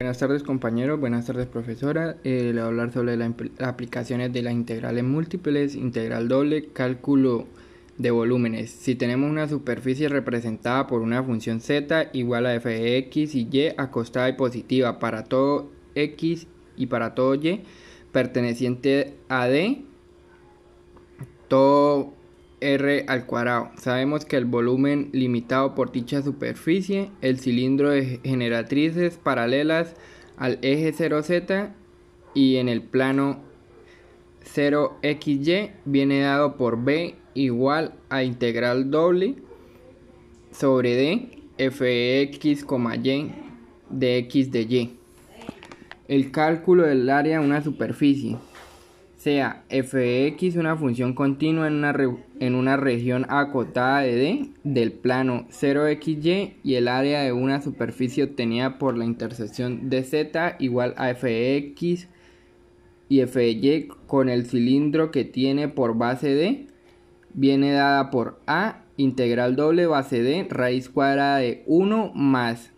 Buenas tardes compañeros, buenas tardes profesora. Eh, le voy a hablar sobre las aplicaciones de las integrales múltiples, integral doble, cálculo de volúmenes. Si tenemos una superficie representada por una función z igual a f de x y y acostada y positiva para todo x y para todo y perteneciente a d, todo r al cuadrado. Sabemos que el volumen limitado por dicha superficie, el cilindro de generatrices paralelas al eje 0z y en el plano 0xy viene dado por b igual a integral doble sobre d fx, y de x de y. El cálculo del área de una superficie sea f de x una función continua en una, en una región acotada de D del plano 0xy y el área de una superficie obtenida por la intersección de z igual a f de x y f de y con el cilindro que tiene por base D viene dada por a integral doble base D raíz cuadrada de 1 más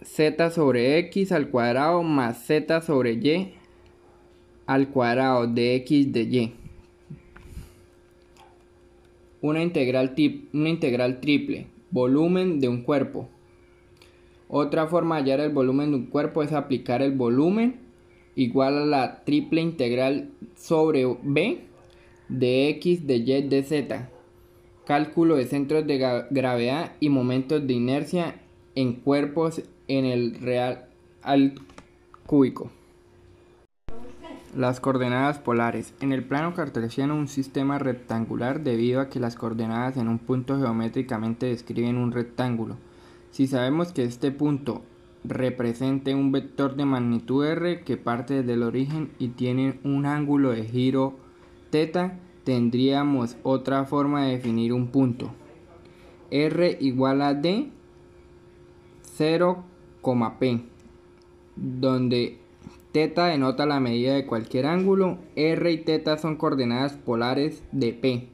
z sobre x al cuadrado más z sobre y al cuadrado de x de y. Una integral, una integral triple. Volumen de un cuerpo. Otra forma de hallar el volumen de un cuerpo es aplicar el volumen igual a la triple integral sobre b de x de y de z. Cálculo de centros de gravedad y momentos de inercia en cuerpos en el real al cúbico. Las coordenadas polares. En el plano cartesiano un sistema rectangular debido a que las coordenadas en un punto geométricamente describen un rectángulo. Si sabemos que este punto represente un vector de magnitud r que parte del origen y tiene un ángulo de giro θ, tendríamos otra forma de definir un punto. r igual a d 0, p, donde Teta denota la medida de cualquier ángulo. R y teta son coordenadas polares de P.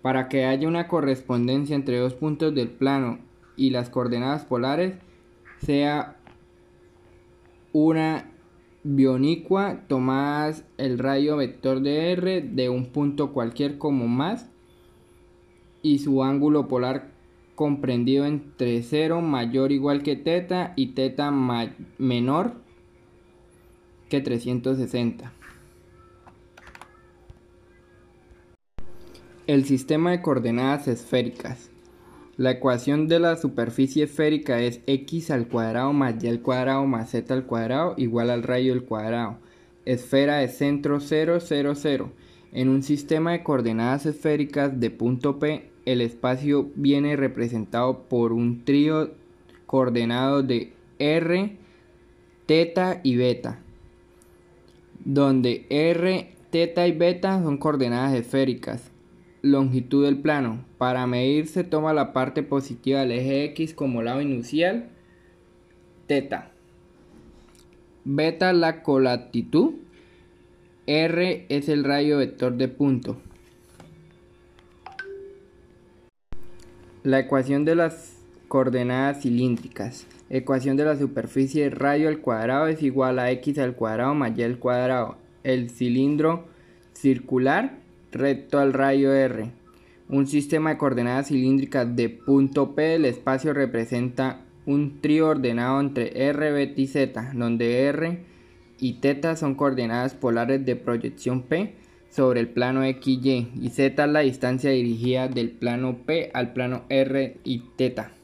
Para que haya una correspondencia entre dos puntos del plano y las coordenadas polares, sea una bionicua, tomadas el rayo vector de R de un punto cualquier como más y su ángulo polar comprendido entre 0 mayor o igual que teta y teta menor que 360. El sistema de coordenadas esféricas. La ecuación de la superficie esférica es x al cuadrado más y al cuadrado más z al cuadrado igual al rayo del cuadrado. Esfera de centro 0, 0, 0. En un sistema de coordenadas esféricas de punto P, el espacio viene representado por un trío coordenado de r, teta y beta donde r, teta y beta son coordenadas esféricas. Longitud del plano. Para medir se toma la parte positiva del eje X como lado inusial, teta. Beta la colatitud. R es el rayo vector de punto. La ecuación de las coordenadas cilíndricas. Ecuación de la superficie rayo al cuadrado es igual a x al cuadrado más y al cuadrado. El cilindro circular recto al rayo r. Un sistema de coordenadas cilíndricas de punto P el espacio representa un trío ordenado entre r, beta y z, donde r y θ son coordenadas polares de proyección P sobre el plano XY y z es la distancia dirigida del plano P al plano R y θ.